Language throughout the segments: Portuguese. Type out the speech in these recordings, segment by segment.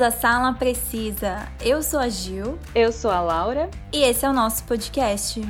À Sala Precisa. Eu sou a Gil. Eu sou a Laura. E esse é o nosso podcast.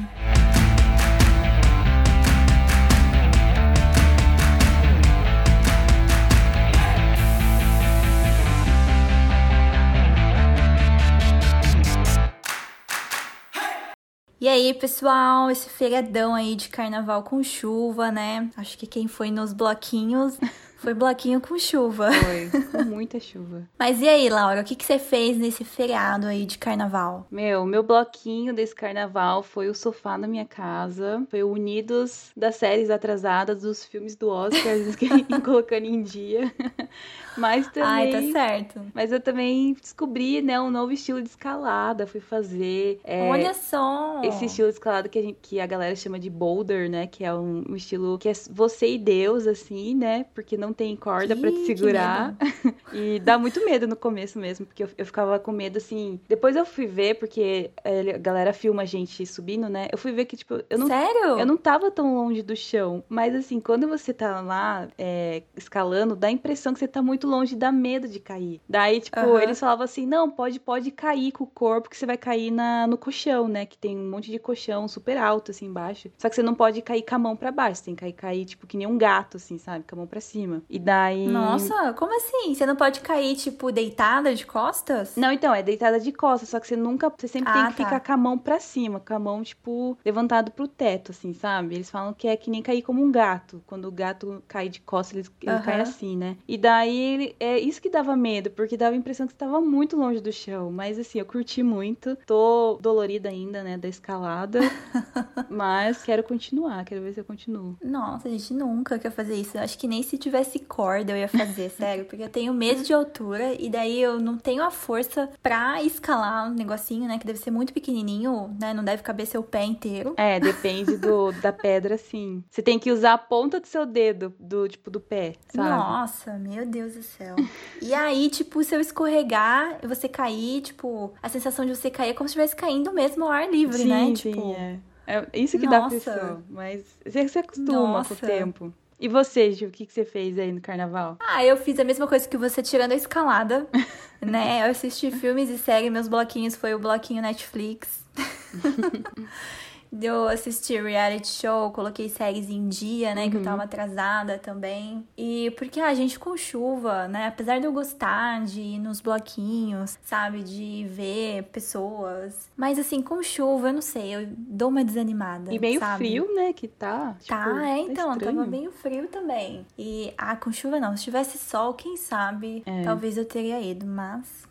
E aí, pessoal, esse feriadão aí de carnaval com chuva, né? Acho que quem foi nos bloquinhos foi bloquinho com chuva. Foi, com muita chuva. Mas e aí, Laura, o que, que você fez nesse feriado aí de carnaval? Meu, meu bloquinho desse carnaval foi o sofá na minha casa, foi o Unidos das séries atrasadas dos filmes do Oscar, colocando em dia. Mas também. Ai, tá certo. Mas eu também descobri, né, um novo estilo de escalada. Fui fazer. É, Olha só! Esse estilo de escalada que a, gente, que a galera chama de boulder, né? Que é um, um estilo que é você e Deus, assim, né? Porque não tem corda para te segurar. e dá muito medo no começo mesmo, porque eu, eu ficava com medo, assim. Depois eu fui ver, porque a galera filma a gente subindo, né? Eu fui ver que, tipo, eu não. Sério? Eu não tava tão longe do chão. Mas, assim, quando você tá lá é, escalando, dá a impressão que você tá muito longe, dá medo de cair. Daí, tipo, uhum. eles falavam assim: não, pode, pode cair com o corpo, que você vai cair na, no colchão, né? Que tem um monte de colchão super alto, assim, embaixo. Só que você não pode cair com a mão pra baixo, você tem que cair, cair tipo, que nem um gato, assim, sabe? Com a mão pra cima. E daí. Nossa, como assim? Você não pode cair, tipo, deitada de costas? Não, então, é deitada de costas, só que você nunca. Você sempre ah, tem que tá. ficar com a mão pra cima, com a mão, tipo, levantado pro teto, assim, sabe? Eles falam que é que nem cair como um gato. Quando o gato cai de costas, ele, ele uhum. cai assim, né? E daí é isso que dava medo, porque dava a impressão que estava muito longe do chão. Mas assim, eu curti muito. Tô dolorida ainda, né, da escalada. mas quero continuar, quero ver se eu continuo. Nossa, a gente nunca quer fazer isso. Eu acho que nem se tivesse corda eu ia fazer, sério. Porque eu tenho medo de altura e daí eu não tenho a força pra escalar um negocinho, né, que deve ser muito pequenininho, né, não deve caber seu pé inteiro. É, depende do, da pedra, sim. Você tem que usar a ponta do seu dedo, do tipo do pé, sabe? Nossa, meu Deus do céu. E aí, tipo, se eu escorregar e você cair, tipo, a sensação de você cair é como se estivesse caindo mesmo ao ar livre, sim, né? Sim, tipo, é. É isso que Nossa. dá pressão, mas você se acostuma Nossa. com o tempo. E você, Gil, o que, que você fez aí no carnaval? Ah, eu fiz a mesma coisa que você, tirando a escalada, né? Eu assisti filmes e séries, meus bloquinhos foi o bloquinho Netflix. eu assistir reality show, coloquei séries em dia, né? Uhum. Que eu uhum. tava atrasada também. E porque a ah, gente com chuva, né? Apesar de eu gostar de ir nos bloquinhos, sabe? De ver pessoas. Mas assim, com chuva, eu não sei, eu dou uma desanimada. E meio sabe? frio, né? Que tá. Tipo, tá, é, então, tá tava meio frio também. E, ah, com chuva não. Se tivesse sol, quem sabe, é. talvez eu teria ido, mas.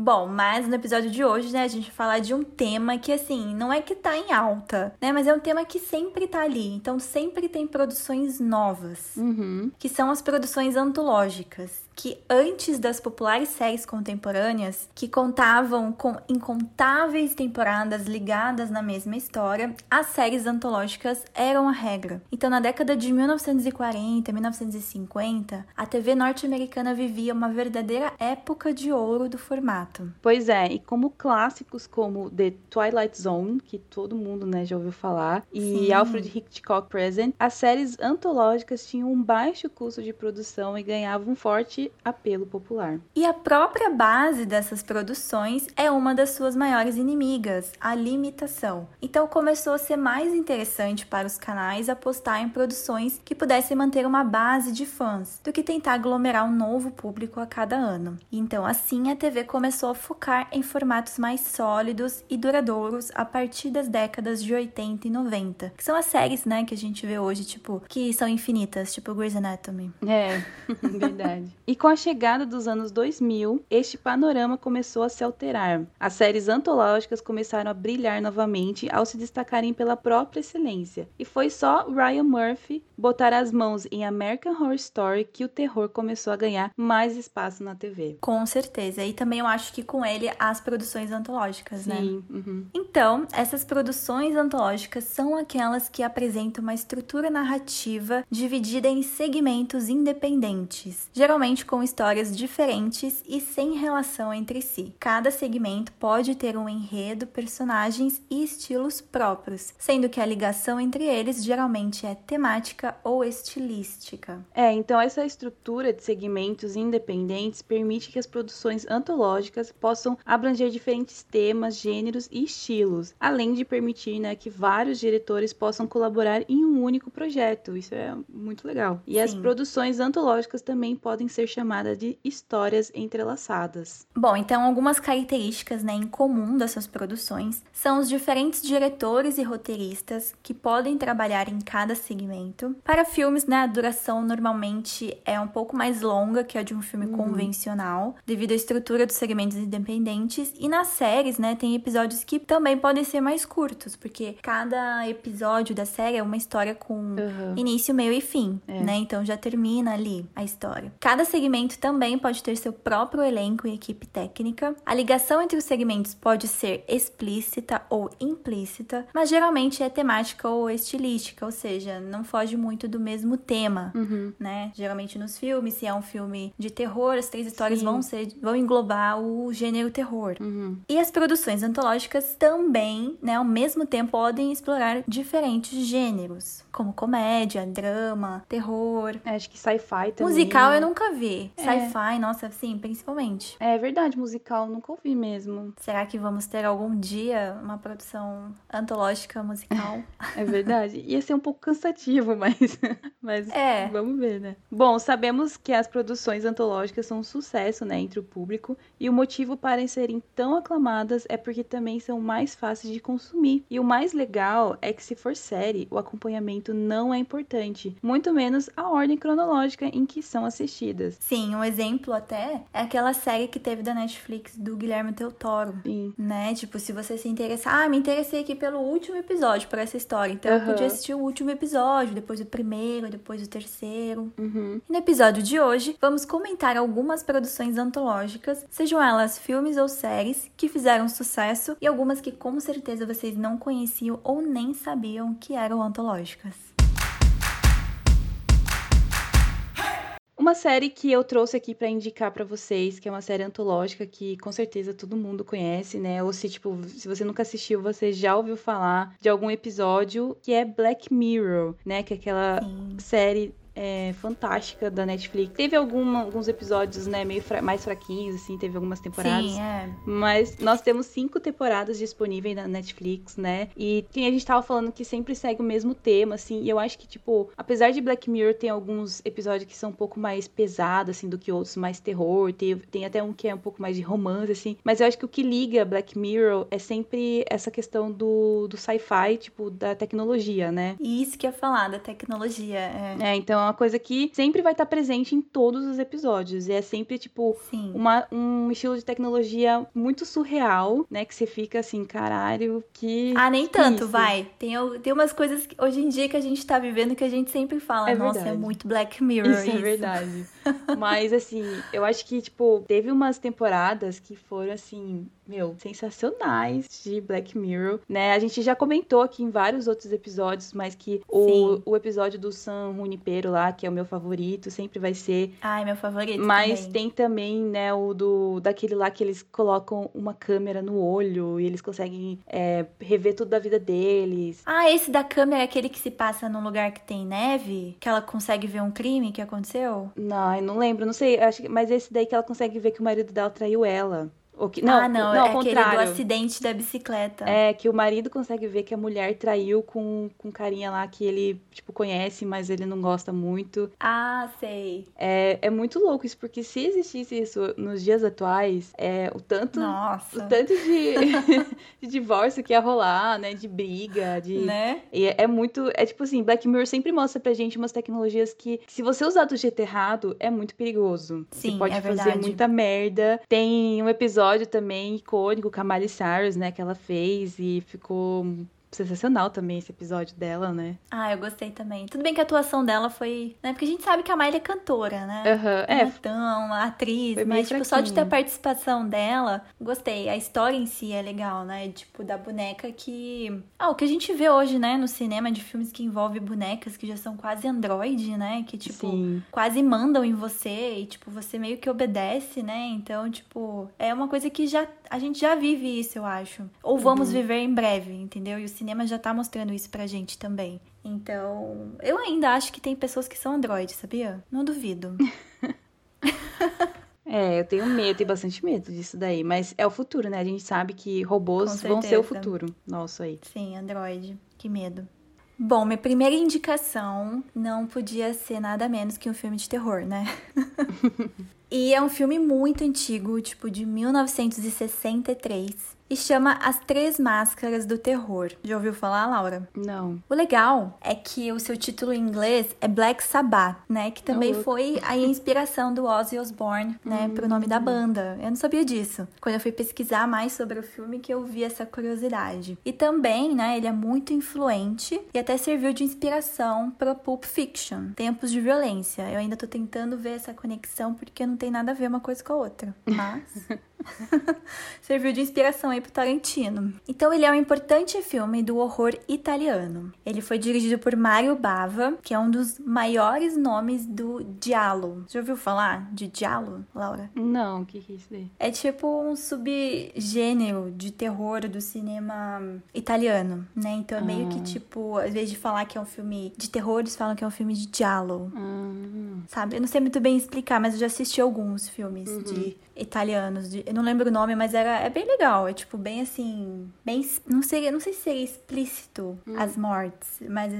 Bom, mas no episódio de hoje, né, a gente vai falar de um tema que, assim, não é que tá em alta, né, mas é um tema que sempre tá ali. Então, sempre tem produções novas, uhum. que são as produções antológicas que antes das populares séries contemporâneas, que contavam com incontáveis temporadas ligadas na mesma história, as séries antológicas eram a regra. Então, na década de 1940, 1950, a TV norte-americana vivia uma verdadeira época de ouro do formato. Pois é, e como clássicos como The Twilight Zone, que todo mundo né, já ouviu falar, e Sim. Alfred Hitchcock Present, as séries antológicas tinham um baixo custo de produção e ganhavam um apelo popular. E a própria base dessas produções é uma das suas maiores inimigas, a limitação. Então começou a ser mais interessante para os canais apostar em produções que pudessem manter uma base de fãs, do que tentar aglomerar um novo público a cada ano. Então assim a TV começou a focar em formatos mais sólidos e duradouros a partir das décadas de 80 e 90, que são as séries, né, que a gente vê hoje, tipo, que são infinitas, tipo Grey's Anatomy. É, verdade. E com a chegada dos anos 2000, este panorama começou a se alterar. As séries antológicas começaram a brilhar novamente ao se destacarem pela própria excelência. E foi só Ryan Murphy botar as mãos em American Horror Story que o terror começou a ganhar mais espaço na TV. Com certeza. E também eu acho que com ele as produções antológicas, Sim, né? Sim. Uhum. Então, essas produções antológicas são aquelas que apresentam uma estrutura narrativa dividida em segmentos independentes, geralmente geralmente com histórias diferentes e sem relação entre si. Cada segmento pode ter um enredo, personagens e estilos próprios, sendo que a ligação entre eles geralmente é temática ou estilística. É, então essa estrutura de segmentos independentes permite que as produções antológicas possam abranger diferentes temas, gêneros e estilos, além de permitir né, que vários diretores possam colaborar em um único projeto. Isso é muito legal. E Sim. as produções antológicas também podem ser chamadas de histórias entrelaçadas. Bom, então algumas características né, em comum dessas produções são os diferentes diretores e roteiristas que podem trabalhar em cada segmento. Para filmes, né, a duração normalmente é um pouco mais longa que a de um filme uhum. convencional, devido à estrutura dos segmentos independentes. E nas séries, né, tem episódios que também podem ser mais curtos, porque cada episódio da série é uma história com uhum. início, meio e fim, é. né? Então já termina ali a história. Cada segmento também pode ter seu próprio elenco e equipe técnica. A ligação entre os segmentos pode ser explícita ou implícita, mas geralmente é temática ou estilística, ou seja, não foge muito do mesmo tema, uhum. né? Geralmente nos filmes, se é um filme de terror, as três histórias vão ser vão englobar o gênero terror. Uhum. E as produções antológicas também, né, ao mesmo tempo podem explorar diferentes gêneros, como comédia, drama, terror. É, acho que sci-fi também. Musical eu nunca vi. É. Sci-fi, nossa, sim, principalmente. É verdade, musical nunca ouvi mesmo. Será que vamos ter algum dia uma produção antológica musical? é verdade. Ia ser um pouco cansativo, mas, mas é. vamos ver, né? Bom, sabemos que as produções antológicas são um sucesso, né, entre o público, e o motivo para serem tão aclamadas é porque também são mais fáceis de consumir. E o mais legal é que se for série, o acompanhamento não é importante, muito menos a ordem cronológica em que são assistidas. Sim, um exemplo até é aquela série que teve da Netflix do Guilherme Del Toro. Sim. Né? Tipo, se você se interessar, ah, me interessei aqui pelo último episódio por essa história. Então uhum. eu podia assistir o último episódio, depois o primeiro, depois o terceiro. Uhum. E no episódio de hoje, vamos comentar algumas produções antológicas, sejam elas filmes ou séries, que fizeram sucesso e algumas que com certeza vocês não conheciam ou nem sabiam que eram antológicas. Uma série que eu trouxe aqui para indicar para vocês, que é uma série antológica que com certeza todo mundo conhece, né? Ou se tipo, se você nunca assistiu, você já ouviu falar de algum episódio, que é Black Mirror, né? Que é aquela Sim. série é, fantástica da Netflix. Teve alguma, alguns episódios, né, meio fra mais fraquinhos, assim, teve algumas temporadas. Sim, é. Mas nós temos cinco temporadas disponíveis na Netflix, né? E tem, a gente tava falando que sempre segue o mesmo tema, assim, e eu acho que, tipo, apesar de Black Mirror ter alguns episódios que são um pouco mais pesados, assim, do que outros, mais terror, tem, tem até um que é um pouco mais de romance, assim, mas eu acho que o que liga Black Mirror é sempre essa questão do, do sci-fi, tipo, da tecnologia, né? Isso que ia falar, da tecnologia, é. É, então é uma coisa que sempre vai estar presente em todos os episódios. E é sempre, tipo, uma, um estilo de tecnologia muito surreal, né? Que você fica assim, caralho, que. Ah, nem tanto, vai. Tem, tem umas coisas que, hoje em dia que a gente tá vivendo que a gente sempre fala, é nossa, é é muito Black Mirror. Isso, isso. é verdade. Mas, assim, eu acho que, tipo, teve umas temporadas que foram, assim, meu, sensacionais de Black Mirror, né? A gente já comentou aqui em vários outros episódios, mas que o, o episódio do San Junipero lá, que é o meu favorito, sempre vai ser. Ai, meu favorito. Mas também. tem também, né, o do daquele lá que eles colocam uma câmera no olho e eles conseguem é, rever tudo da vida deles. Ah, esse da câmera é aquele que se passa num lugar que tem neve? Que ela consegue ver um crime que aconteceu? Não, eu não lembro, não sei, acho, mas esse daí que ela consegue ver que o marido dela traiu ela. Que, não, ah, não, não é aquele do acidente da bicicleta. É, que o marido consegue ver que a mulher traiu com, com carinha lá que ele, tipo, conhece, mas ele não gosta muito. Ah, sei. É, é muito louco isso, porque se existisse isso nos dias atuais, é o tanto, Nossa. O tanto de, de divórcio que ia rolar, né, de briga, de... Né? E é, é muito, é tipo assim, Black Mirror sempre mostra pra gente umas tecnologias que, se você usar do jeito errado, é muito perigoso. Sim, você pode é fazer verdade. muita merda. Tem um episódio episódio também icônico com a Miley Cyrus, né, que ela fez e ficou sensacional também esse episódio dela, né? Ah, eu gostei também. Tudo bem que a atuação dela foi. Né? Porque a gente sabe que a Miley é cantora, né? Uhum, é. é tão atriz, mas tipo, só de ter a participação dela, gostei. A história em si é legal, né? Tipo, da boneca que. Ah, o que a gente vê hoje, né, no cinema de filmes que envolvem bonecas que já são quase android, né? Que, tipo, Sim. quase mandam em você e, tipo, você meio que obedece, né? Então, tipo, é uma coisa que já a gente já vive isso, eu acho. Ou vamos uhum. viver em breve, entendeu? E o cinema já tá mostrando isso pra gente também. Então, eu ainda acho que tem pessoas que são androides, sabia? Não duvido. É, eu tenho medo, tenho bastante medo disso daí. Mas é o futuro, né? A gente sabe que robôs vão ser o futuro nosso aí. Sim, Android. Que medo. Bom, minha primeira indicação não podia ser nada menos que um filme de terror, né? e é um filme muito antigo, tipo de 1963 e chama As Três Máscaras do Terror. Já ouviu falar, Laura? Não. O legal é que o seu título em inglês é Black Sabbath, né? Que também oh. foi a inspiração do Ozzy Osbourne, né? Hum. Pro nome da banda. Eu não sabia disso. Quando eu fui pesquisar mais sobre o filme que eu vi essa curiosidade. E também, né? Ele é muito influente e até serviu de inspiração pro Pulp Fiction, Tempos de Violência. Eu ainda tô tentando ver essa conexão porque não tem nada a ver uma coisa com a outra. Mas... Serviu de inspiração aí pro Tarantino. Então ele é um importante filme do horror italiano. Ele foi dirigido por Mario Bava, que é um dos maiores nomes do giallo. Já ouviu falar de giallo, Laura? Não, o que, que é isso daí? É tipo um subgênero de terror do cinema italiano, né? Então é meio ah. que tipo, às vezes de falar que é um filme de terror, eles falam que é um filme de giallo. Ah. Sabe? Eu não sei muito bem explicar, mas eu já assisti alguns filmes uhum. de italianos. De, eu não lembro o nome, mas era, é bem legal. É tipo, bem assim. Bem. Não sei, não sei se seria explícito hum. as mortes, mas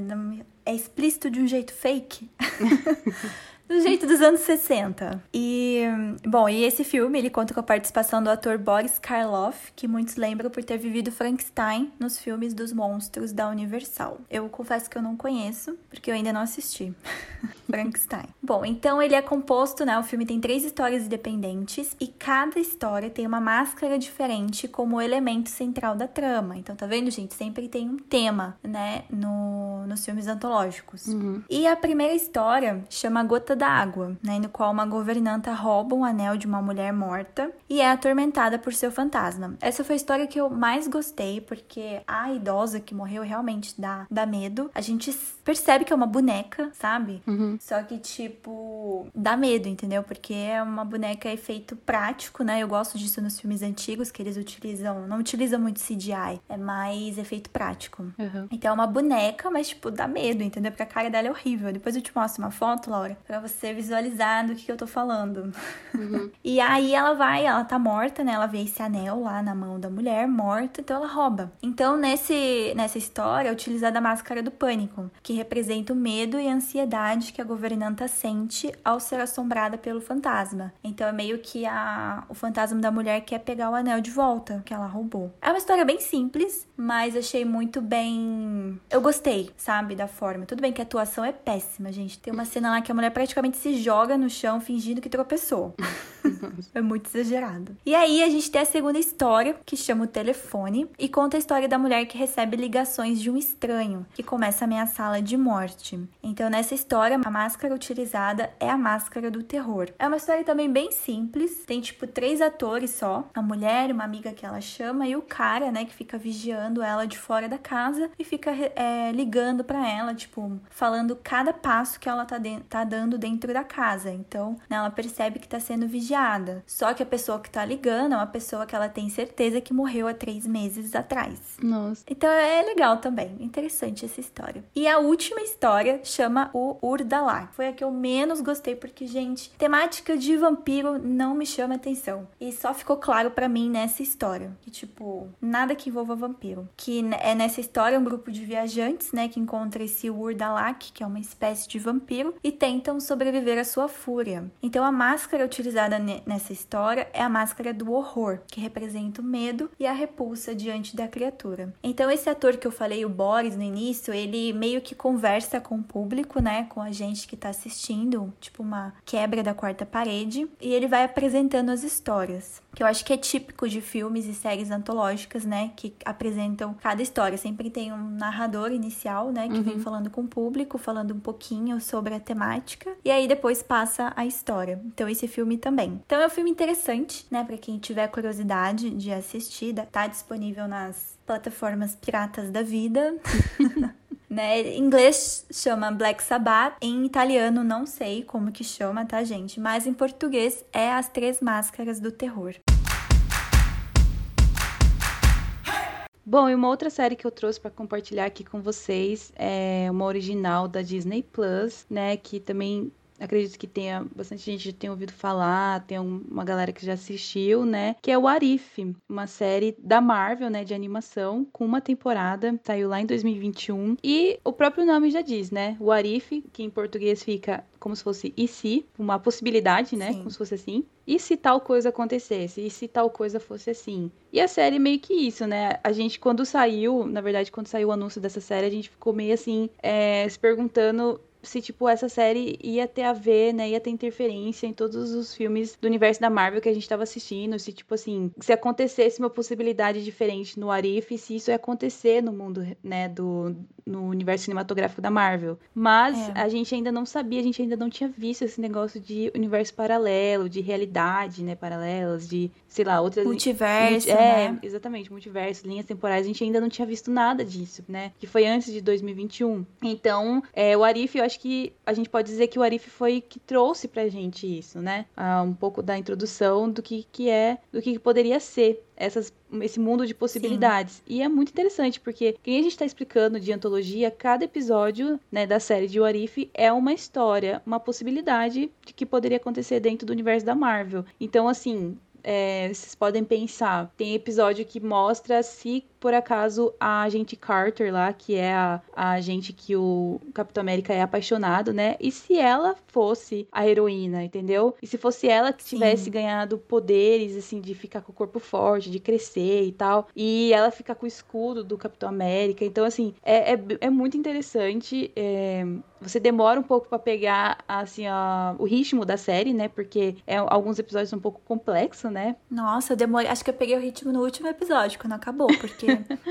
é explícito de um jeito fake. do jeito dos anos 60. E, bom, e esse filme, ele conta com a participação do ator Boris Karloff, que muitos lembram por ter vivido Frankenstein nos filmes dos monstros da Universal. Eu confesso que eu não conheço, porque eu ainda não assisti. Frankenstein. Bom, então ele é composto, né? O filme tem três histórias independentes e cada história tem uma máscara diferente como elemento central da trama. Então, tá vendo, gente? Sempre tem um tema, né? No, nos filmes antológicos. Uhum. E a primeira história chama Gota da Água, né? No qual uma governanta rouba um anel de uma mulher morta e é atormentada por seu fantasma. Essa foi a história que eu mais gostei, porque a idosa que morreu realmente dá, dá medo. A gente percebe que é uma boneca, sabe? Uhum. Só que, tipo, dá medo, entendeu? Porque é uma boneca efeito prático, né? Eu gosto disso nos filmes antigos, que eles utilizam, não utilizam muito CGI, é mais efeito prático. Uhum. Então é uma boneca, mas, tipo, dá medo, entendeu? Porque a cara dela é horrível. Depois eu te mostro uma foto, Laura, pra você visualizar do que, que eu tô falando. Uhum. e aí ela vai, ela tá morta, né? Ela vê esse anel lá na mão da mulher, morta, então ela rouba. Então, nesse, nessa história, é utilizada a máscara do pânico, que representa o medo e a ansiedade que a governanta sente ao ser assombrada pelo fantasma. Então é meio que a, o fantasma da mulher quer pegar o anel de volta que ela roubou. É uma história bem simples, mas achei muito bem. Eu gostei, sabe, da forma. Tudo bem que a atuação é péssima, gente. Tem uma cena lá que a mulher praticamente se joga no chão fingindo que tropeçou. é muito exagerado. E aí a gente tem a segunda história, que chama o telefone, e conta a história da mulher que recebe ligações de um estranho, que começa a ameaçá-la de morte. Então, nessa história, a máscara utilizada é a máscara do terror. É uma história também bem simples, tem tipo três atores só: a mulher, uma amiga que ela chama, e o cara, né, que fica vigiando ela de fora da casa e fica é, ligando para ela, tipo, falando cada passo que ela tá, tá dando dentro da casa. Então, né, ela percebe que tá sendo vigiada. Só que a pessoa que tá ligando é uma pessoa que ela tem certeza que morreu há três meses atrás. Nossa. Então é legal também. Interessante essa história. E a última história chama o Urdalak. Foi a que eu menos gostei porque, gente, temática de vampiro não me chama atenção. E só ficou claro para mim nessa história que tipo, nada que envolva vampiro. Que é nessa história um grupo de viajantes, né, que encontra esse Urdalak, que é uma espécie de vampiro, e tentam sobreviver à sua fúria. Então a máscara utilizada nessa história é a máscara do horror, que representa o medo e a repulsa diante da criatura. Então esse ator que eu falei, o Boris no início, ele meio que conversa com o público, né, com a gente que tá assistindo, tipo uma quebra da quarta parede, e ele vai apresentando as histórias. Que eu acho que é típico de filmes e séries antológicas, né? Que apresentam cada história. Sempre tem um narrador inicial, né? Que uhum. vem falando com o público, falando um pouquinho sobre a temática. E aí depois passa a história. Então esse filme também. Então é um filme interessante, né? Pra quem tiver curiosidade de assistir, tá disponível nas plataformas piratas da vida. né? Em inglês chama Black Sabbath, em italiano não sei como que chama, tá, gente? Mas em português é As Três Máscaras do Terror. Bom, e uma outra série que eu trouxe para compartilhar aqui com vocês é uma original da Disney Plus, né, que também acredito que tenha bastante gente já tenha ouvido falar, tem uma galera que já assistiu, né? Que é o Arif, uma série da Marvel, né, de animação, com uma temporada, saiu lá em 2021. E o próprio nome já diz, né? O Arif, que em português fica como se fosse e se, uma possibilidade, né? Sim. Como se fosse assim. E se tal coisa acontecesse? E se tal coisa fosse assim? E a série meio que isso, né? A gente, quando saiu, na verdade, quando saiu o anúncio dessa série, a gente ficou meio assim, é, se perguntando se, tipo, essa série ia ter a ver, né? Ia ter interferência em todos os filmes do universo da Marvel que a gente tava assistindo. Se, tipo assim, se acontecesse uma possibilidade diferente no Arif, se isso ia acontecer no mundo, né, do no universo cinematográfico da Marvel. Mas é. a gente ainda não sabia, a gente ainda não tinha visto esse negócio de universo paralelo, de realidade, né, paralelas, de, sei lá, outras multiverso, é, né? exatamente, multiverso, linhas temporais, a gente ainda não tinha visto nada disso, né? Que foi antes de 2021. Então, é, o Arif, eu acho que a gente pode dizer que o Arif foi que trouxe pra gente isso, né? Ah, um pouco da introdução do que, que é, do que poderia ser essas, esse mundo de possibilidades. Sim. E é muito interessante, porque quem a gente está explicando de antologia, cada episódio né, da série de Warif é uma história, uma possibilidade de que poderia acontecer dentro do universo da Marvel. Então, assim, é, vocês podem pensar, tem episódio que mostra se por acaso a agente Carter lá, que é a, a agente que o Capitão América é apaixonado, né? E se ela fosse a heroína, entendeu? E se fosse ela que tivesse Sim. ganhado poderes, assim, de ficar com o corpo forte, de crescer e tal, e ela ficar com o escudo do Capitão América. Então, assim, é, é, é muito interessante. É, você demora um pouco para pegar, assim, a, o ritmo da série, né? Porque é, alguns episódios são um pouco complexos, né? Nossa, eu demorei. Acho que eu peguei o ritmo no último episódio, quando acabou, porque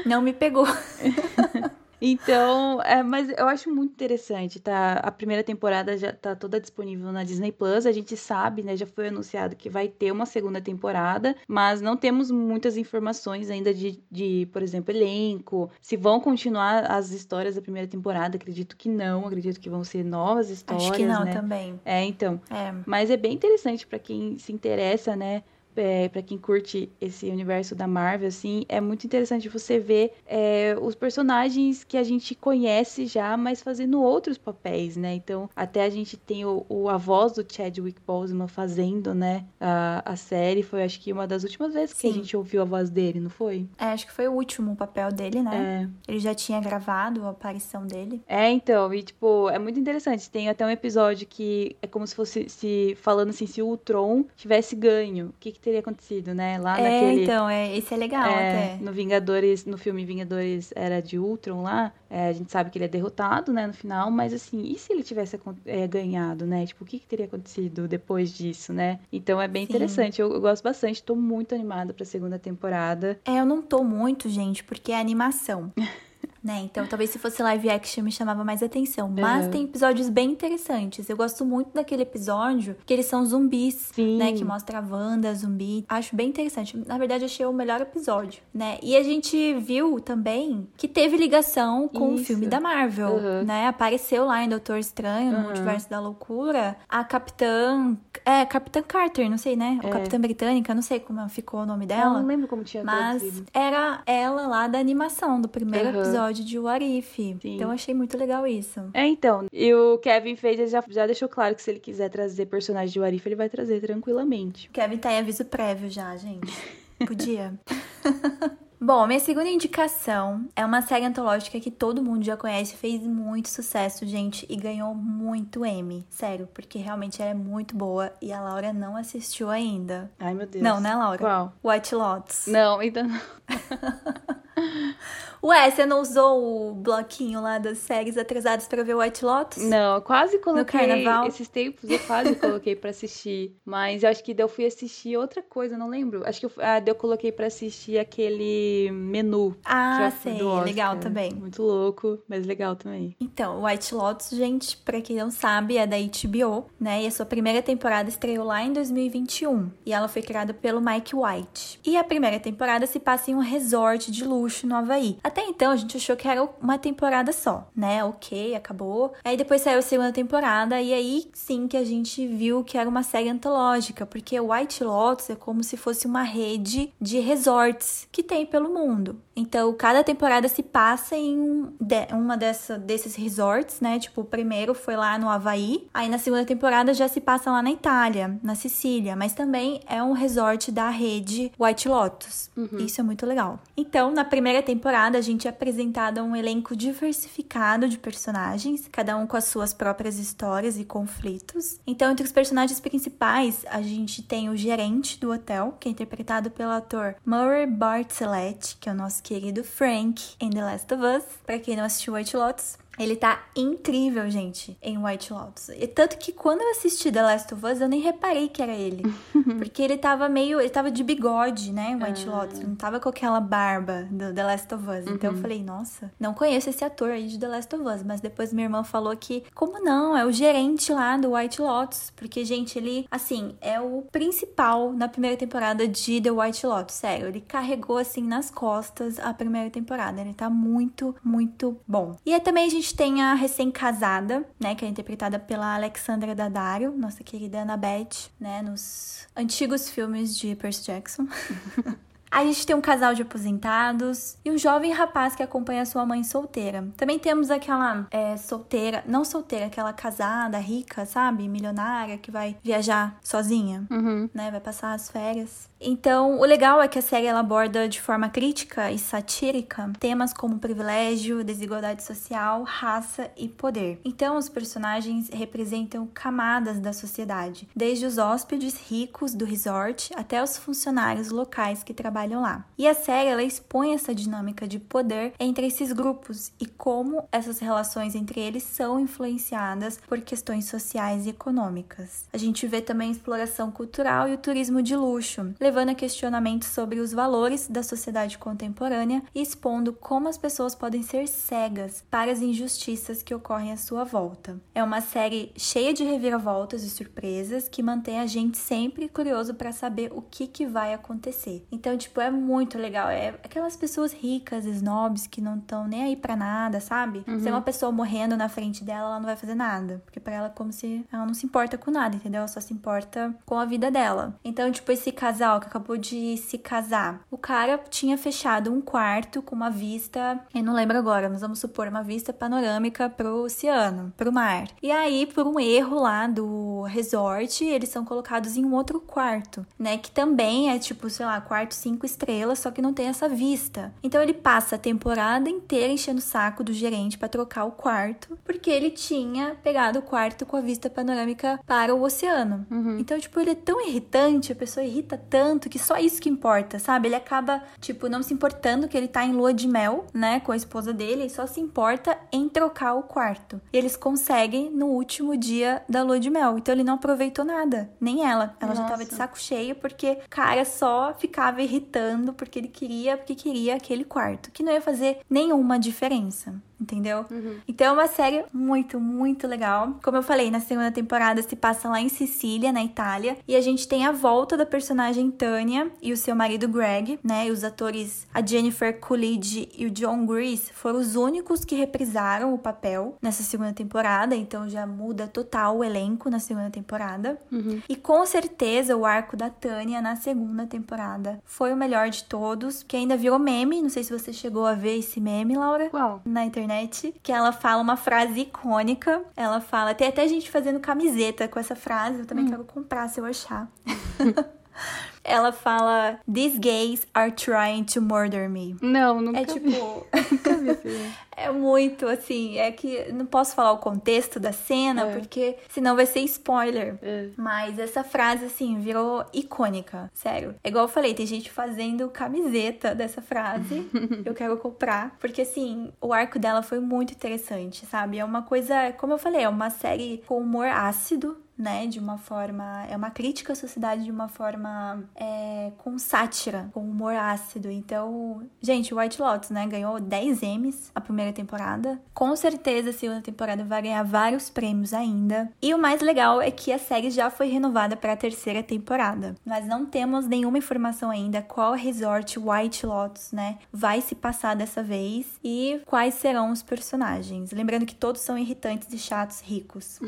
não me pegou. Então, é, mas eu acho muito interessante, tá? A primeira temporada já tá toda disponível na Disney Plus. A gente sabe, né? Já foi anunciado que vai ter uma segunda temporada, mas não temos muitas informações ainda de, de, por exemplo, elenco. Se vão continuar as histórias da primeira temporada, acredito que não. Acredito que vão ser novas histórias. Acho que não né? também. É, então. É. Mas é bem interessante para quem se interessa, né? É, para quem curte esse universo da Marvel, assim, é muito interessante você ver é, os personagens que a gente conhece já, mas fazendo outros papéis, né? Então, até a gente tem o, o a voz do Chadwick Boseman fazendo, né, a, a série. Foi, acho que, uma das últimas vezes Sim. que a gente ouviu a voz dele, não foi? É, acho que foi o último papel dele, né? É. Ele já tinha gravado a aparição dele. É, então, e, tipo, é muito interessante. Tem até um episódio que é como se fosse se falando assim, se o Tron tivesse ganho, o que, que teria acontecido, né? Lá é, naquele. Então, é, esse é legal é, até. No Vingadores, no filme Vingadores Era de Ultron lá, é, a gente sabe que ele é derrotado, né, no final, mas assim, e se ele tivesse é, ganhado, né? Tipo, o que, que, teria acontecido depois disso, né? Então é bem Sim. interessante. Eu, eu, gosto bastante, tô muito animada pra segunda temporada. É, eu não tô muito, gente, porque é animação. né? Então, talvez se fosse live action me chamava mais atenção. Mas uhum. tem episódios bem interessantes. Eu gosto muito daquele episódio que eles são zumbis, Sim. né? Que mostra a Wanda zumbi. Acho bem interessante. Na verdade, achei o melhor episódio, né? E a gente viu também que teve ligação com Isso. o filme da Marvel, uhum. né? Apareceu lá em Doutor Estranho, no uhum. Multiverso da Loucura, a Capitã... É, Capitã Carter, não sei, né? É. Capitã Britânica, não sei como ficou o nome dela. Eu não lembro como tinha Mas traduzido. era ela lá da animação, do primeiro episódio episódio de Warif. Então achei muito legal isso. É, então. E o Kevin fez, já, já deixou claro que se ele quiser trazer personagem de Warif, ele vai trazer tranquilamente. O Kevin tá em aviso prévio já, gente. Podia. Bom, minha segunda indicação é uma série antológica que todo mundo já conhece, fez muito sucesso, gente, e ganhou muito M. Sério, porque realmente ela é muito boa e a Laura não assistiu ainda. Ai, meu Deus. Não, né, Laura? Qual? White Lotus. Não, ainda não. Ué, você não usou o bloquinho lá das séries atrasadas para ver White Lotus? Não, eu quase coloquei. No carnaval? Esses tempos eu quase coloquei para assistir. Mas eu acho que eu fui assistir outra coisa, não lembro. Acho que eu, ah, eu coloquei para assistir aquele menu. Ah, sei. Legal também. Muito louco, mas legal também. Então, White Lotus, gente, pra quem não sabe, é da HBO, né? E a sua primeira temporada estreou lá em 2021. E ela foi criada pelo Mike White. E a primeira temporada se passa em um resort de luxo no Havaí. Até então, a gente achou que era uma temporada só, né? Ok, acabou. Aí depois saiu a segunda temporada, e aí sim que a gente viu que era uma série antológica, porque White Lotus é como se fosse uma rede de resorts que tem pelo mundo. Então, cada temporada se passa em uma dessa, desses resorts, né? Tipo, o primeiro foi lá no Havaí, aí na segunda temporada já se passa lá na Itália, na Sicília, mas também é um resort da rede White Lotus. Uhum. Isso é muito legal. Então, na primeira temporada, a gente é apresentado um elenco diversificado de personagens, cada um com as suas próprias histórias e conflitos. Então, entre os personagens principais, a gente tem o gerente do hotel, que é interpretado pelo ator Murray Bartlett, que é o nosso querido Frank em The Last of Us. Pra quem não assistiu White Lotus, ele tá incrível, gente, em White Lotus. E tanto que quando eu assisti The Last of Us, eu nem reparei que era ele. porque ele tava meio. Ele tava de bigode, né? Em White ah. Lotus. Não tava com aquela barba do The Last of Us. Uhum. Então eu uhum. falei, nossa, não conheço esse ator aí de The Last of Us. Mas depois minha irmã falou que, como não? É o gerente lá do White Lotus. Porque, gente, ele, assim, é o principal na primeira temporada de The White Lotus. Sério, ele carregou, assim, nas costas a primeira temporada. Ele tá muito, muito bom. E aí também a gente gente tem a recém-casada, né, que é interpretada pela Alexandra Daddario, nossa querida Annabeth, né, nos antigos filmes de Percy Jackson. A gente tem um casal de aposentados e um jovem rapaz que acompanha sua mãe solteira. Também temos aquela é, solteira, não solteira, aquela casada, rica, sabe? Milionária que vai viajar sozinha, uhum. né? Vai passar as férias. Então, o legal é que a série ela aborda de forma crítica e satírica temas como privilégio, desigualdade social, raça e poder. Então, os personagens representam camadas da sociedade, desde os hóspedes ricos do resort até os funcionários locais que trabalham lá. E a série ela expõe essa dinâmica de poder entre esses grupos e como essas relações entre eles são influenciadas por questões sociais e econômicas. A gente vê também a exploração cultural e o turismo de luxo levando a questionamentos sobre os valores da sociedade contemporânea e expondo como as pessoas podem ser cegas para as injustiças que ocorrem à sua volta. É uma série cheia de reviravoltas e surpresas que mantém a gente sempre curioso para saber o que, que vai acontecer. Então, tipo, é muito legal. É aquelas pessoas ricas, snobs, que não estão nem aí para nada, sabe? Uhum. Se é uma pessoa morrendo na frente dela, ela não vai fazer nada. Porque para ela é como se ela não se importa com nada, entendeu? Ela só se importa com a vida dela. Então, tipo, esse casal que acabou de se casar. O cara tinha fechado um quarto com uma vista, eu não lembro agora, mas vamos supor uma vista panorâmica pro oceano, pro mar. E aí, por um erro lá do resort, eles são colocados em um outro quarto, né? Que também é tipo, sei lá, quarto cinco estrelas, só que não tem essa vista. Então ele passa a temporada inteira enchendo o saco do gerente para trocar o quarto, porque ele tinha pegado o quarto com a vista panorâmica para o oceano. Uhum. Então, tipo, ele é tão irritante, a pessoa irrita tanto tanto que só isso que importa, sabe? Ele acaba, tipo, não se importando que ele tá em lua de mel, né, com a esposa dele, e só se importa em trocar o quarto. E eles conseguem no último dia da lua de mel. Então ele não aproveitou nada, nem ela. Ela Nossa. já tava de saco cheio porque cara só ficava irritando porque ele queria, porque queria aquele quarto, que não ia fazer nenhuma diferença entendeu? Uhum. Então é uma série muito, muito legal. Como eu falei, na segunda temporada se passa lá em Sicília, na Itália, e a gente tem a volta da personagem Tânia e o seu marido Greg, né? E os atores a Jennifer Coolidge e o John Grease foram os únicos que reprisaram o papel nessa segunda temporada, então já muda total o elenco na segunda temporada. Uhum. E com certeza o arco da Tânia na segunda temporada foi o melhor de todos, que ainda virou meme, não sei se você chegou a ver esse meme, Laura. Qual? Na internet internet, que ela fala uma frase icônica. Ela fala, tem até gente fazendo camiseta com essa frase, eu também hum. quero comprar se eu achar. ela fala: These gays are trying to murder me. Não, nunca É tipo. nunca vi é muito assim. É que não posso falar o contexto da cena, é. porque senão vai ser spoiler. É. Mas essa frase, assim, virou icônica. Sério. É igual eu falei, tem gente fazendo camiseta dessa frase. eu quero comprar. Porque, assim, o arco dela foi muito interessante, sabe? É uma coisa, como eu falei, é uma série com humor ácido né? De uma forma. É uma crítica à sociedade de uma forma é, com sátira, com humor ácido. Então, gente, White Lotus, né? Ganhou 10 M's a primeira temporada. Com certeza a segunda temporada vai ganhar vários prêmios ainda. E o mais legal é que a série já foi renovada para a terceira temporada. Nós não temos nenhuma informação ainda qual resort White Lotus, né? Vai se passar dessa vez e quais serão os personagens. Lembrando que todos são irritantes e chatos ricos.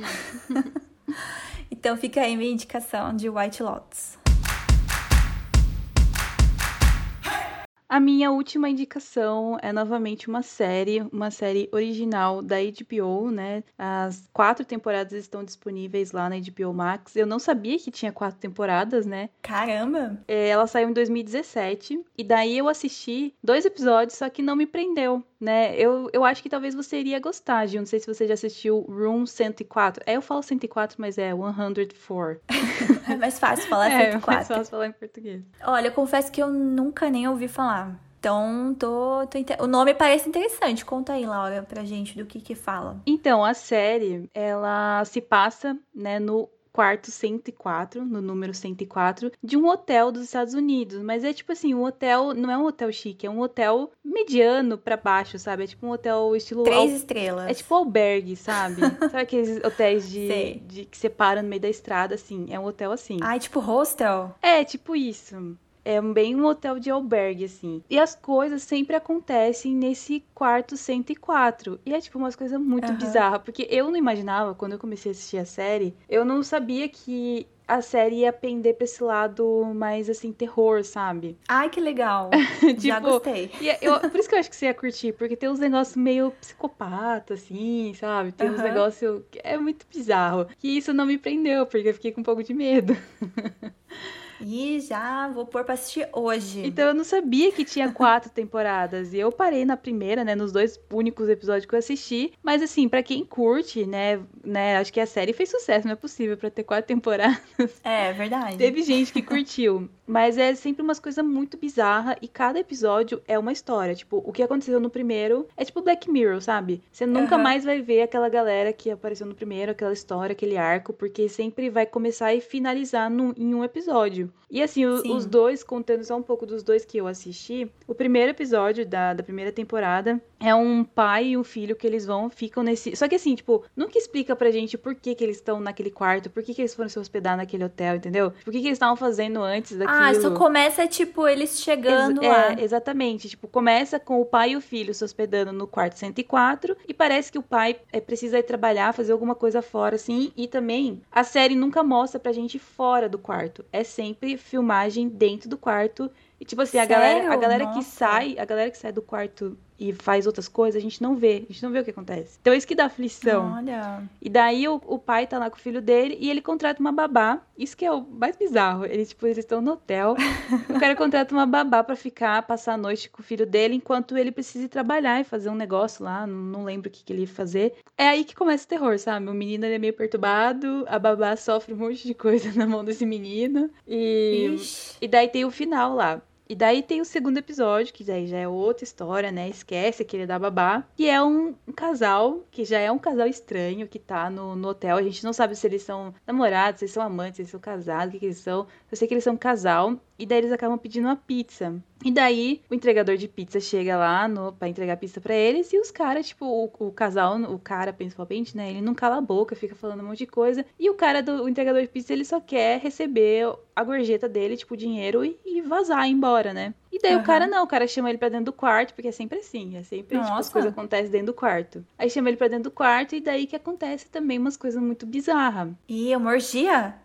então fica aí minha indicação de White Lotus. A minha última indicação é novamente uma série, uma série original da HBO, né? As quatro temporadas estão disponíveis lá na HBO Max. Eu não sabia que tinha quatro temporadas, né? Caramba! É, ela saiu em 2017 e daí eu assisti dois episódios, só que não me prendeu, né? Eu, eu acho que talvez você iria gostar, Gil. Não sei se você já assistiu Room 104. É, eu falo 104, mas é 104. é mais fácil falar 104. É, é mais fácil falar em português. Olha, eu confesso que eu nunca nem ouvi falar. Então, tô, tô inter... o nome parece interessante. Conta aí, Laura, pra gente do que que fala. Então, a série, ela se passa, né, no quarto 104, no número 104, de um hotel dos Estados Unidos. Mas é tipo assim, um hotel, não é um hotel chique, é um hotel mediano para baixo, sabe? É tipo um hotel estilo. Três al... estrelas. É tipo albergue, sabe? sabe aqueles hotéis de, de que separam no meio da estrada, assim? É um hotel assim. Ah, é tipo hostel? É, tipo isso. É bem um hotel de albergue, assim. E as coisas sempre acontecem nesse quarto 104. E é, tipo, umas coisas muito uhum. bizarras. Porque eu não imaginava, quando eu comecei a assistir a série, eu não sabia que a série ia pender pra esse lado mais, assim, terror, sabe? Ai, que legal. tipo, Já gostei. E eu, por isso que eu acho que você ia curtir, porque tem uns negócios meio psicopata, assim, sabe? Tem uhum. uns negócios que é muito bizarro. Que isso não me prendeu, porque eu fiquei com um pouco de medo. E já vou pôr pra assistir hoje. Então eu não sabia que tinha quatro temporadas. E eu parei na primeira, né? Nos dois únicos episódios que eu assisti. Mas assim, para quem curte, né, né? Acho que a série fez sucesso, não é possível para ter quatro temporadas. É, verdade. Teve gente que curtiu. Mas é sempre umas coisas muito bizarras e cada episódio é uma história. Tipo, o que aconteceu no primeiro é tipo Black Mirror, sabe? Você nunca uhum. mais vai ver aquela galera que apareceu no primeiro, aquela história, aquele arco, porque sempre vai começar e finalizar num, em um episódio. E assim, o, os dois, contando só um pouco dos dois que eu assisti, o primeiro episódio da, da primeira temporada é um pai e um filho que eles vão, ficam nesse. Só que assim, tipo, nunca explica pra gente por que, que eles estão naquele quarto, por que, que eles foram se hospedar naquele hotel, entendeu? Por que, que eles estavam fazendo antes daquilo. Ah, só começa, tipo, eles chegando Ex lá. É, exatamente. Tipo, começa com o pai e o filho se hospedando no quarto 104 e parece que o pai é, precisa ir trabalhar, fazer alguma coisa fora, assim. E também a série nunca mostra pra gente fora do quarto. É sempre filmagem dentro do quarto. E tipo assim, a galera, a galera que sai, a galera que sai do quarto e faz outras coisas, a gente não vê. A gente não vê o que acontece. Então é isso que dá aflição. Olha. E daí o, o pai tá lá com o filho dele e ele contrata uma babá. Isso que é o mais bizarro. Eles, tipo, eles estão no hotel. o cara contrata uma babá para ficar, passar a noite com o filho dele, enquanto ele precisa ir trabalhar e fazer um negócio lá. Não, lembro o que, que ele ia fazer. É aí que começa o terror, sabe? O menino ele é meio perturbado, a babá sofre um monte de coisa na mão desse menino. E, Ixi. e daí tem o final lá. E daí tem o segundo episódio, que daí já é outra história, né? Esquece aquele da babá. Que é um, casal, que já é um casal estranho, que tá no, no hotel. A gente não sabe se eles são namorados, se eles são amantes, se eles são casados, o que, que eles são. Eu sei que eles são um casal. E daí eles acabam pedindo uma pizza. E daí o entregador de pizza chega lá no, pra entregar pizza para eles. E os caras, tipo, o, o, casal, o cara principalmente, né? Ele não cala a boca, fica falando um monte de coisa. E o cara do o entregador de pizza, ele só quer receber a gorjeta dele, tipo, dinheiro e, e vazar, embora, né? E daí uhum. o cara não, o cara chama ele pra dentro do quarto, porque é sempre assim, é sempre, tipo, as coisas acontecem dentro do quarto. Aí chama ele pra dentro do quarto e daí que acontece também umas coisas muito bizarras. E uma orgia?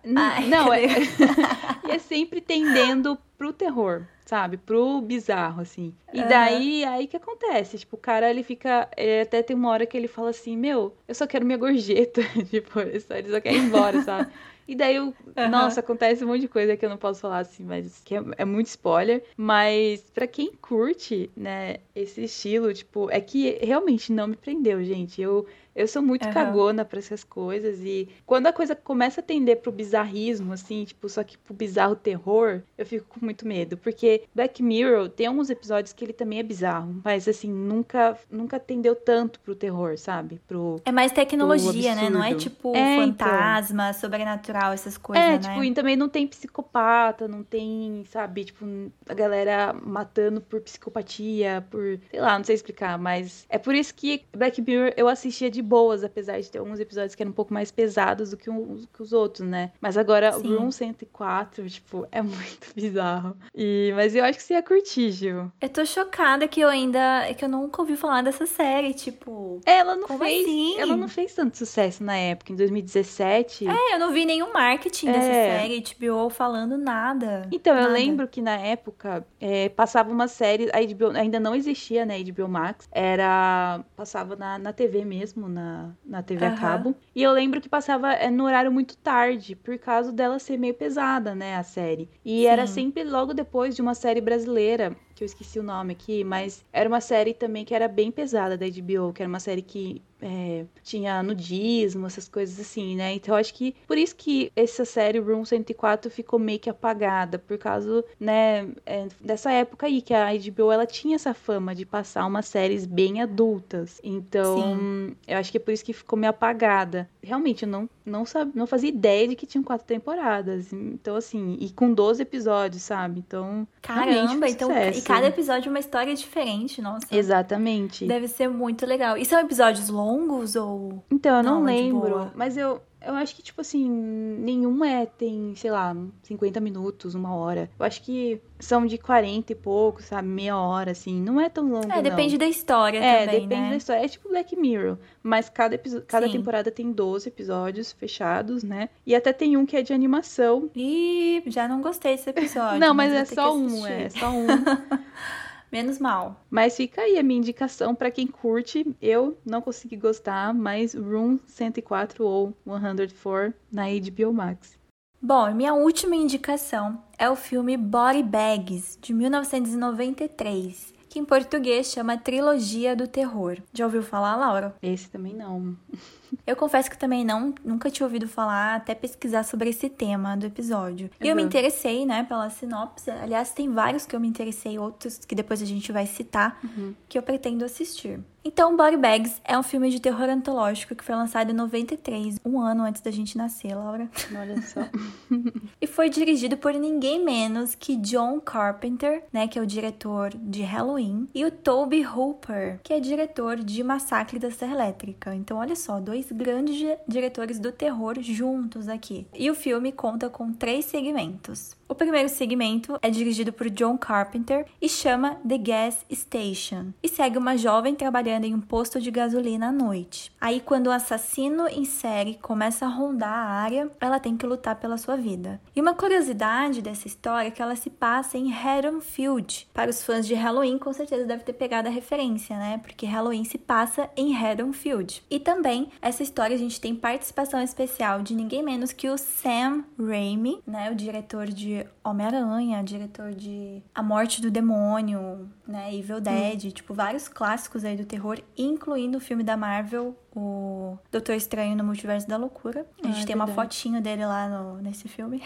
Não, é... e é sempre tendendo pro terror, sabe? Pro bizarro, assim. E uhum. daí, aí que acontece? Tipo, o cara, ele fica... É, até tem uma hora que ele fala assim, meu, eu só quero minha gorjeta. tipo, ele só, ele só quer ir embora, sabe? E daí, eu, uhum. nossa, acontece um monte de coisa que eu não posso falar assim, mas que é, é muito spoiler. Mas para quem curte, né, esse estilo, tipo, é que realmente não me prendeu, gente. Eu eu sou muito uhum. cagona para essas coisas e quando a coisa começa a tender pro bizarrismo, assim, tipo, só que pro bizarro terror, eu fico com muito medo. Porque Black Mirror tem alguns episódios que ele também é bizarro, mas assim, nunca, nunca tendeu tanto pro terror, sabe? Pro, é mais tecnologia, né? Não é tipo é, então. fantasma, então. sobrenatural, essas coisas, é, né? tipo, e também não tem psicopata, não tem, sabe, tipo, a galera matando por psicopatia, por, sei lá, não sei explicar, mas é por isso que Black Mirror eu assistia de boas, apesar de ter alguns episódios que eram um pouco mais pesados do que, um, que os outros, né? Mas agora, Sim. o Room 104, tipo, é muito bizarro. E, mas eu acho que você ia curtir, Gil. Eu tô chocada que eu ainda. que eu nunca ouvi falar dessa série, tipo. Ela não fez. Assim? Ela não fez tanto sucesso na época, em 2017. É, eu não vi nenhum marketing é. dessa série, HBO falando nada. Então, nada. eu lembro que na época é, passava uma série, a HBO ainda não existia, né? HBO Max. Era. Passava na, na TV mesmo, na, na TV uhum. a cabo. E eu lembro que passava é, no horário muito tarde, por causa dela ser meio pesada, né, a série. E Sim. era sempre logo depois de uma série brasileira que eu esqueci o nome aqui, mas era uma série também que era bem pesada da HBO, que era uma série que é, tinha nudismo, essas coisas assim, né? Então acho que por isso que essa série Room 104 ficou meio que apagada, por causa, né, é, dessa época aí que a HBO ela tinha essa fama de passar umas séries bem adultas. Então, Sim. eu acho que é por isso que ficou meio apagada. Realmente eu não não sabe, não fazia ideia de que tinham quatro temporadas. Então assim, e com 12 episódios, sabe? Então, caramba, então e cada episódio é uma história diferente, nossa. Exatamente. Deve ser muito legal. E são episódios longos ou Então, eu não, não é lembro, mas eu eu acho que, tipo assim, nenhum é, tem, sei lá, 50 minutos, uma hora. Eu acho que são de 40 e pouco, sabe? Meia hora, assim. Não é tão longo, É, depende não. da história é, também, depende né? da história. É tipo Black Mirror. Mas cada, cada temporada tem 12 episódios fechados, né? E até tem um que é de animação. Ih, já não gostei desse episódio. não, mas, mas é só um, é só um. Menos mal. Mas fica aí a minha indicação para quem curte. Eu não consegui gostar, mas Room 104 ou 104 na HBO Max. Bom, minha última indicação é o filme Body Bags, de 1993 que em português chama Trilogia do Terror. Já ouviu falar, Laura? Esse também não. Eu confesso que também não, nunca tinha ouvido falar, até pesquisar sobre esse tema do episódio. E eu me uhum. interessei, né, pela sinopse. Aliás, tem vários que eu me interessei, outros que depois a gente vai citar, uhum. que eu pretendo assistir. Então, Body Bags é um filme de terror antológico que foi lançado em 93, um ano antes da gente nascer, Laura. Olha só. e foi dirigido por ninguém menos que John Carpenter, né, que é o diretor de Halloween, e o Toby Hooper, que é diretor de Massacre da Serra Elétrica. Então, olha só, dois grandes diretores do terror juntos aqui. E o filme conta com três segmentos. O primeiro segmento é dirigido por John Carpenter e chama The Gas Station e segue uma jovem trabalhando em um posto de gasolina à noite. Aí, quando o assassino em série começa a rondar a área, ela tem que lutar pela sua vida. E uma curiosidade dessa história é que ela se passa em Haddonfield. Para os fãs de Halloween, com certeza deve ter pegado a referência, né? Porque Halloween se passa em Haddonfield. E também, essa história a gente tem participação especial de ninguém menos que o Sam Raimi, né? O diretor de Homem-Aranha, diretor de A Morte do Demônio, né, Evil Dead, hum. tipo, vários clássicos aí do terror, incluindo o filme da Marvel, o Doutor Estranho no Multiverso da Loucura. A gente ah, é tem uma fotinho dele lá no, nesse filme.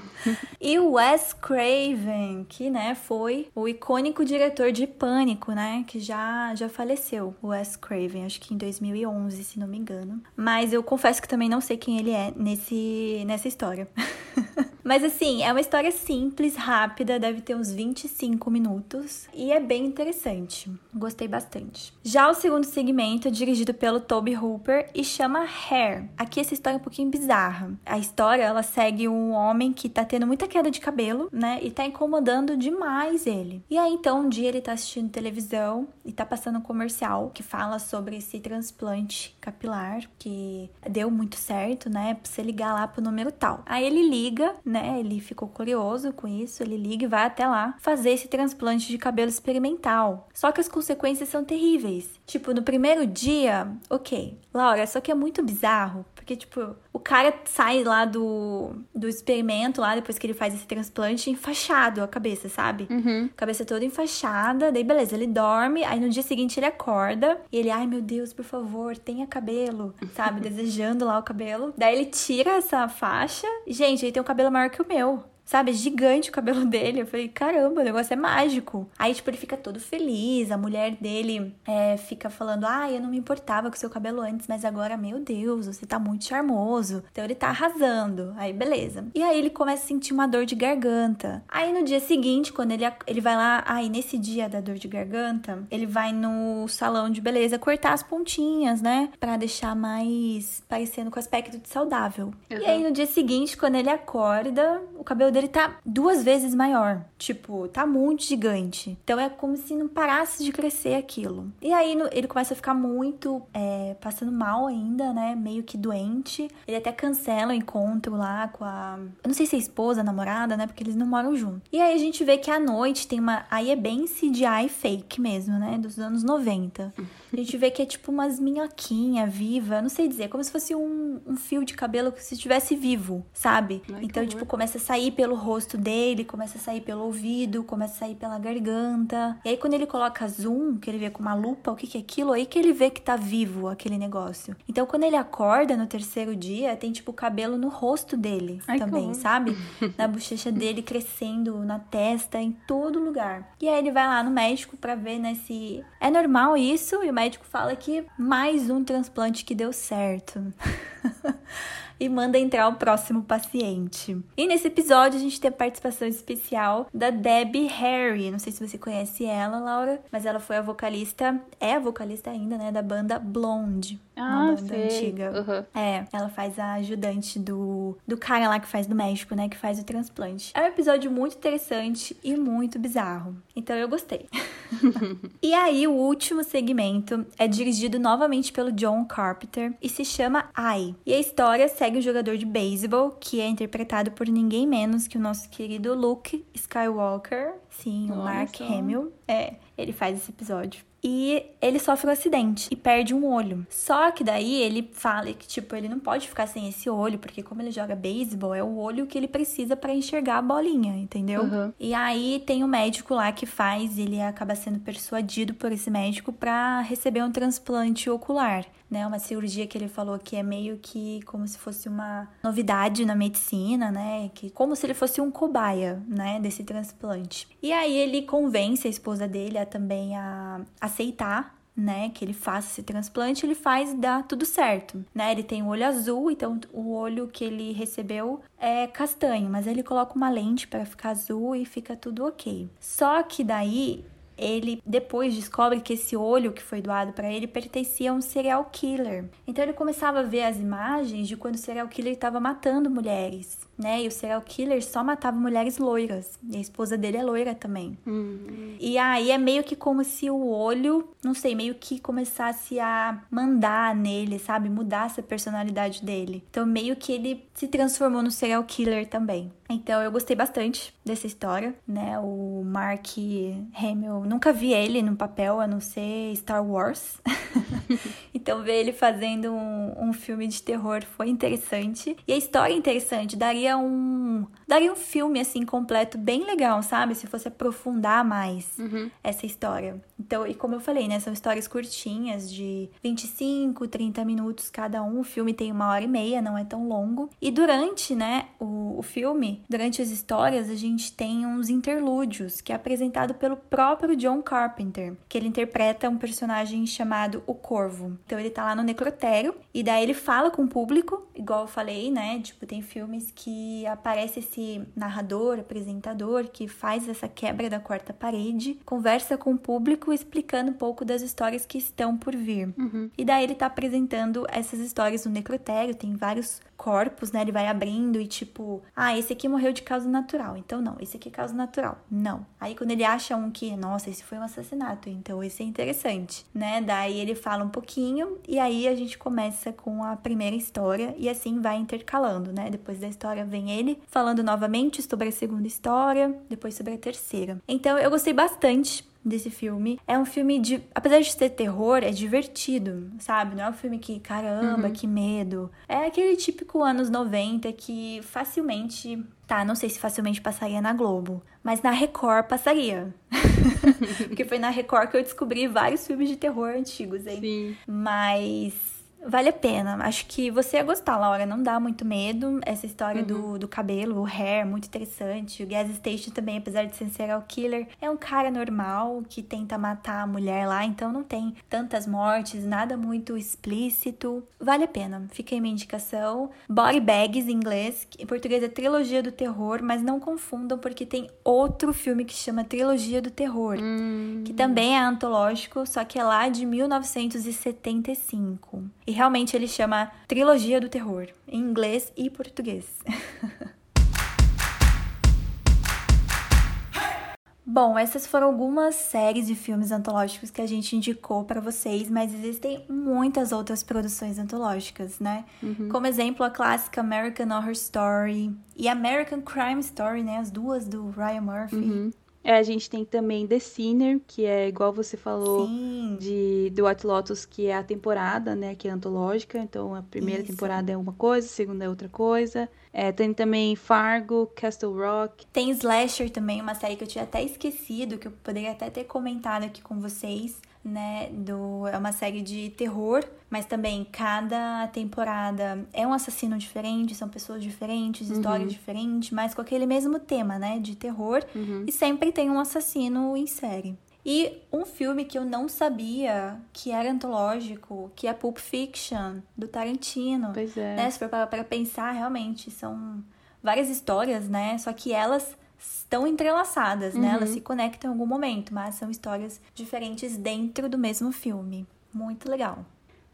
e o Wes Craven, que, né, foi o icônico diretor de Pânico, né, que já, já faleceu, o Wes Craven, acho que em 2011, se não me engano. Mas eu confesso que também não sei quem ele é nesse, nessa história. Mas assim, é uma história simples, rápida, deve ter uns 25 minutos e é bem interessante. Gostei bastante. Já o segundo segmento é dirigido pelo Toby Hooper e chama Hair. Aqui essa história é um pouquinho bizarra. A história, ela segue um homem que tá tendo muita queda de cabelo, né, e tá incomodando demais ele. E aí então um dia ele tá assistindo televisão e tá passando um comercial que fala sobre esse transplante capilar que deu muito certo, né, pra você ligar lá pro número tal. Aí ele liga liga, né? Ele ficou curioso com isso, ele liga e vai até lá fazer esse transplante de cabelo experimental. Só que as consequências são terríveis. Tipo, no primeiro dia, ok, Laura, só que é muito bizarro, porque, tipo, o cara sai lá do, do experimento, lá depois que ele faz esse transplante, enfaixado a cabeça, sabe? Uhum. Cabeça toda enfaixada, daí beleza, ele dorme, aí no dia seguinte ele acorda e ele, ai meu Deus, por favor, tenha cabelo, sabe? Desejando lá o cabelo. Daí ele tira essa faixa, gente, ele tem um cabelo maior que o meu. Sabe, é gigante o cabelo dele. Eu falei, caramba, o negócio é mágico. Aí, tipo, ele fica todo feliz. A mulher dele é, fica falando, ah, eu não me importava com o seu cabelo antes, mas agora, meu Deus, você tá muito charmoso. Então ele tá arrasando. Aí, beleza. E aí ele começa a sentir uma dor de garganta. Aí no dia seguinte, quando ele, ele vai lá, aí nesse dia da dor de garganta, ele vai no salão de beleza cortar as pontinhas, né? Pra deixar mais parecendo com aspecto de saudável. Uhum. E aí no dia seguinte, quando ele acorda, o cabelo dele tá duas vezes maior. Tipo, tá muito gigante. Então é como se não parasse de crescer aquilo. E aí ele começa a ficar muito é, passando mal ainda, né? Meio que doente. Ele até cancela o encontro lá com a. Eu não sei se é esposa, namorada, né? Porque eles não moram juntos. E aí a gente vê que à noite tem uma. Aí é bem CGI fake mesmo, né? Dos anos 90. A gente vê que é tipo umas minhoquinhas viva, não sei dizer, como se fosse um, um fio de cabelo que se estivesse vivo, sabe? Ai, então, tipo, começa a sair pelo rosto dele, começa a sair pelo ouvido, começa a sair pela garganta. E aí, quando ele coloca zoom, que ele vê com uma lupa o que, que é aquilo, aí que ele vê que tá vivo aquele negócio. Então, quando ele acorda no terceiro dia, tem tipo cabelo no rosto dele Ai, também, sabe? Na bochecha dele crescendo, na testa, em todo lugar. E aí ele vai lá no médico para ver, né, se é normal isso, e o médico fala que mais um transplante que deu certo. e manda entrar o próximo paciente. E nesse episódio a gente tem a participação especial da Debbie Harry. Não sei se você conhece ela, Laura, mas ela foi a vocalista, é a vocalista ainda, né, da banda Blonde. Ah, uma banda sei. antiga. Uhum. É, ela faz a ajudante do, do cara lá que faz do México, né? Que faz o transplante. É um episódio muito interessante e muito bizarro. Então eu gostei. e aí, o último segmento é dirigido novamente pelo John Carpenter e se chama I. E a história segue um jogador de beisebol que é interpretado por ninguém menos que o nosso querido Luke Skywalker. Sim, o Mark Hamill. É, ele faz esse episódio e ele sofre um acidente e perde um olho. Só que daí ele fala que, tipo, ele não pode ficar sem esse olho, porque como ele joga beisebol, é o olho que ele precisa para enxergar a bolinha, entendeu? Uhum. E aí tem um médico lá que faz, ele acaba sendo persuadido por esse médico para receber um transplante ocular né? Uma cirurgia que ele falou que é meio que como se fosse uma novidade na medicina, né? Que como se ele fosse um cobaia, né? Desse transplante. E aí ele convence a esposa dele a também a aceitar né, que ele faça esse transplante, ele faz e dá tudo certo, né? Ele tem o olho azul, então o olho que ele recebeu é castanho, mas ele coloca uma lente para ficar azul e fica tudo ok. Só que daí ele depois descobre que esse olho que foi doado para ele pertencia a um serial killer. Então ele começava a ver as imagens de quando o serial killer estava matando mulheres né? E o serial killer só matava mulheres loiras. E a esposa dele é loira também. Uhum. E aí é meio que como se o olho, não sei, meio que começasse a mandar nele, sabe? Mudasse a personalidade dele. Então meio que ele se transformou no serial killer também. Então eu gostei bastante dessa história, né? O Mark Hamill, nunca vi ele no papel a não ser Star Wars. então ver ele fazendo um, um filme de terror foi interessante. E a história é interessante, daria um daria um filme assim completo bem legal, sabe? Se fosse aprofundar mais uhum. essa história. Então, e como eu falei, né, são histórias curtinhas de 25, 30 minutos cada um. O filme tem uma hora e meia, não é tão longo. E durante, né, o, o filme, durante as histórias, a gente tem uns interlúdios que é apresentado pelo próprio John Carpenter, que ele interpreta um personagem chamado o Corvo. Então ele tá lá no necrotério e daí ele fala com o público, igual eu falei, né? Tipo, tem filmes que aparece esse narrador, apresentador, que faz essa quebra da quarta parede, conversa com o público explicando um pouco das histórias que estão por vir. Uhum. E daí ele tá apresentando essas histórias no necrotério, tem vários corpos, né? Ele vai abrindo e tipo, ah, esse aqui morreu de causa natural. Então não, esse aqui é causa natural. Não. Aí quando ele acha um que, nossa, esse foi um assassinato, então esse é interessante, né? Daí ele fala um pouquinho e aí a gente começa com a primeira história e assim vai intercalando, né? Depois da história vem ele falando novamente sobre a segunda história, depois sobre a terceira. Então eu gostei bastante desse filme. É um filme de. Apesar de ser terror, é divertido, sabe? Não é um filme que, caramba, uhum. que medo. É aquele típico anos 90 que facilmente. Tá, não sei se facilmente passaria na Globo, mas na Record passaria. Porque foi na Record que eu descobri vários filmes de terror antigos, hein? Sim. Mas Vale a pena. Acho que você ia gostar, Laura. Não dá muito medo. Essa história uhum. do, do cabelo, o hair, muito interessante. O Gas Station também, apesar de ser serial killer, é um cara normal que tenta matar a mulher lá. Então não tem tantas mortes, nada muito explícito. Vale a pena. Fica aí minha indicação. Body Bags, em inglês. Em português é Trilogia do Terror, mas não confundam porque tem outro filme que chama Trilogia do Terror. Hum. Que também é antológico, só que é lá de 1975. E realmente ele chama Trilogia do Terror, em inglês e português. Bom, essas foram algumas séries e filmes antológicos que a gente indicou para vocês, mas existem muitas outras produções antológicas, né? Uhum. Como exemplo, a clássica American Horror Story e American Crime Story, né? As duas do Ryan Murphy. Uhum. É, a gente tem também The Sinner, que é igual você falou Sim. de The White Lotus, que é a temporada, né, que é antológica. Então a primeira Isso. temporada é uma coisa, a segunda é outra coisa. É, tem também Fargo, Castle Rock. Tem Slasher também, uma série que eu tinha até esquecido, que eu poderia até ter comentado aqui com vocês né, do é uma série de terror, mas também cada temporada é um assassino diferente, são pessoas diferentes, uhum. histórias diferentes, mas com aquele mesmo tema, né, de terror, uhum. e sempre tem um assassino em série. E um filme que eu não sabia que era antológico, que é Pulp Fiction, do Tarantino. Pois é. Né? Se for para pensar, realmente, são várias histórias, né? Só que elas estão entrelaçadas, né? Elas uhum. se conectam em algum momento, mas são histórias diferentes dentro do mesmo filme. Muito legal.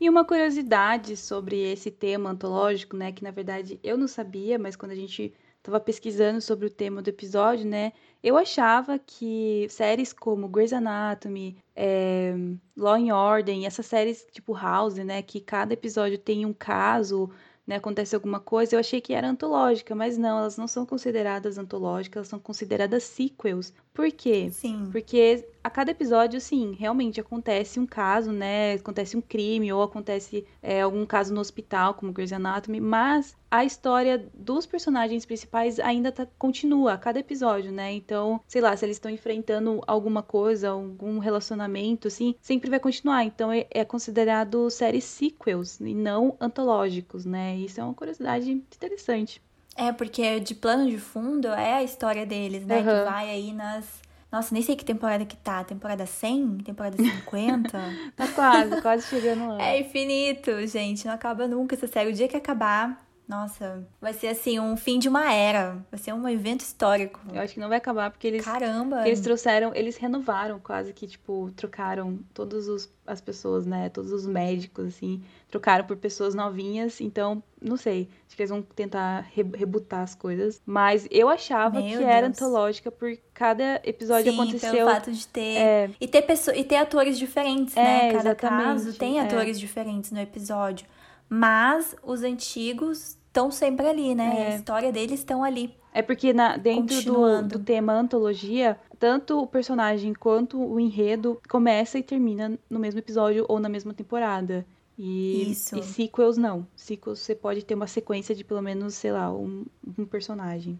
E uma curiosidade sobre esse tema antológico, né? Que na verdade eu não sabia, mas quando a gente estava pesquisando sobre o tema do episódio, né? Eu achava que séries como Grey's Anatomy, é, Law and Order, essas séries tipo House, né? Que cada episódio tem um caso né, acontece alguma coisa, eu achei que era antológica, mas não, elas não são consideradas antológicas, elas são consideradas sequels. Por quê? Sim. Porque a cada episódio, sim, realmente acontece um caso, né? Acontece um crime ou acontece é, algum caso no hospital, como Grey's Anatomy, mas a história dos personagens principais ainda tá, continua a cada episódio, né? Então, sei lá, se eles estão enfrentando alguma coisa, algum relacionamento, assim, sempre vai continuar. Então, é, é considerado séries sequels e não antológicos, né? Isso é uma curiosidade interessante. É, porque de plano de fundo é a história deles, né? Uhum. Que vai aí nas. Nossa, nem sei que temporada que tá. Temporada 100? Temporada 50? tá quase, quase chegando lá. É infinito, gente. Não acaba nunca essa série. O dia que acabar, nossa, vai ser assim, um fim de uma era. Vai ser um evento histórico. Eu acho que não vai acabar porque eles. Caramba! Porque eles trouxeram, eles renovaram quase que, tipo, trocaram todas as pessoas, né? Todos os médicos, assim, trocaram por pessoas novinhas. Então, não sei. Acho que eles vão tentar re rebutar as coisas. Mas eu achava Meu que Deus. era antológica por cada episódio Sim, aconteceu. Pelo fato de ter. É... E ter pessoas. E ter atores diferentes, é, né? Cada caso tem é. atores é. diferentes no episódio. Mas os antigos estão sempre ali, né? É. A história deles estão ali. É porque na, dentro do, do tema antologia, tanto o personagem quanto o enredo começa e termina no mesmo episódio ou na mesma temporada. E, Isso. e sequels não. Sequels você pode ter uma sequência de pelo menos, sei lá, um, um personagem.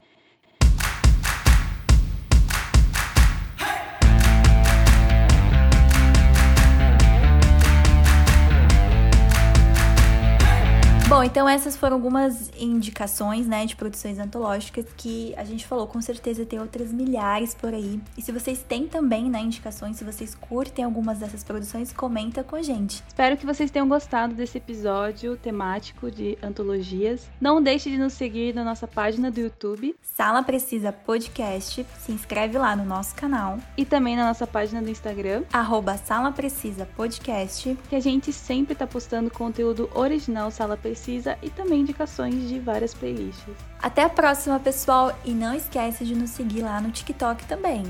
Bom, então essas foram algumas indicações, né, de produções antológicas que a gente falou. Com certeza tem outras milhares por aí. E se vocês têm também, né, indicações, se vocês curtem algumas dessas produções, comenta com a gente. Espero que vocês tenham gostado desse episódio temático de antologias. Não deixe de nos seguir na nossa página do YouTube. Sala Precisa Podcast. Se inscreve lá no nosso canal. E também na nossa página do Instagram. Arroba Sala Precisa Podcast. Que a gente sempre tá postando conteúdo original Sala precisa e também indicações de várias playlists. Até a próxima, pessoal, e não esquece de nos seguir lá no TikTok também.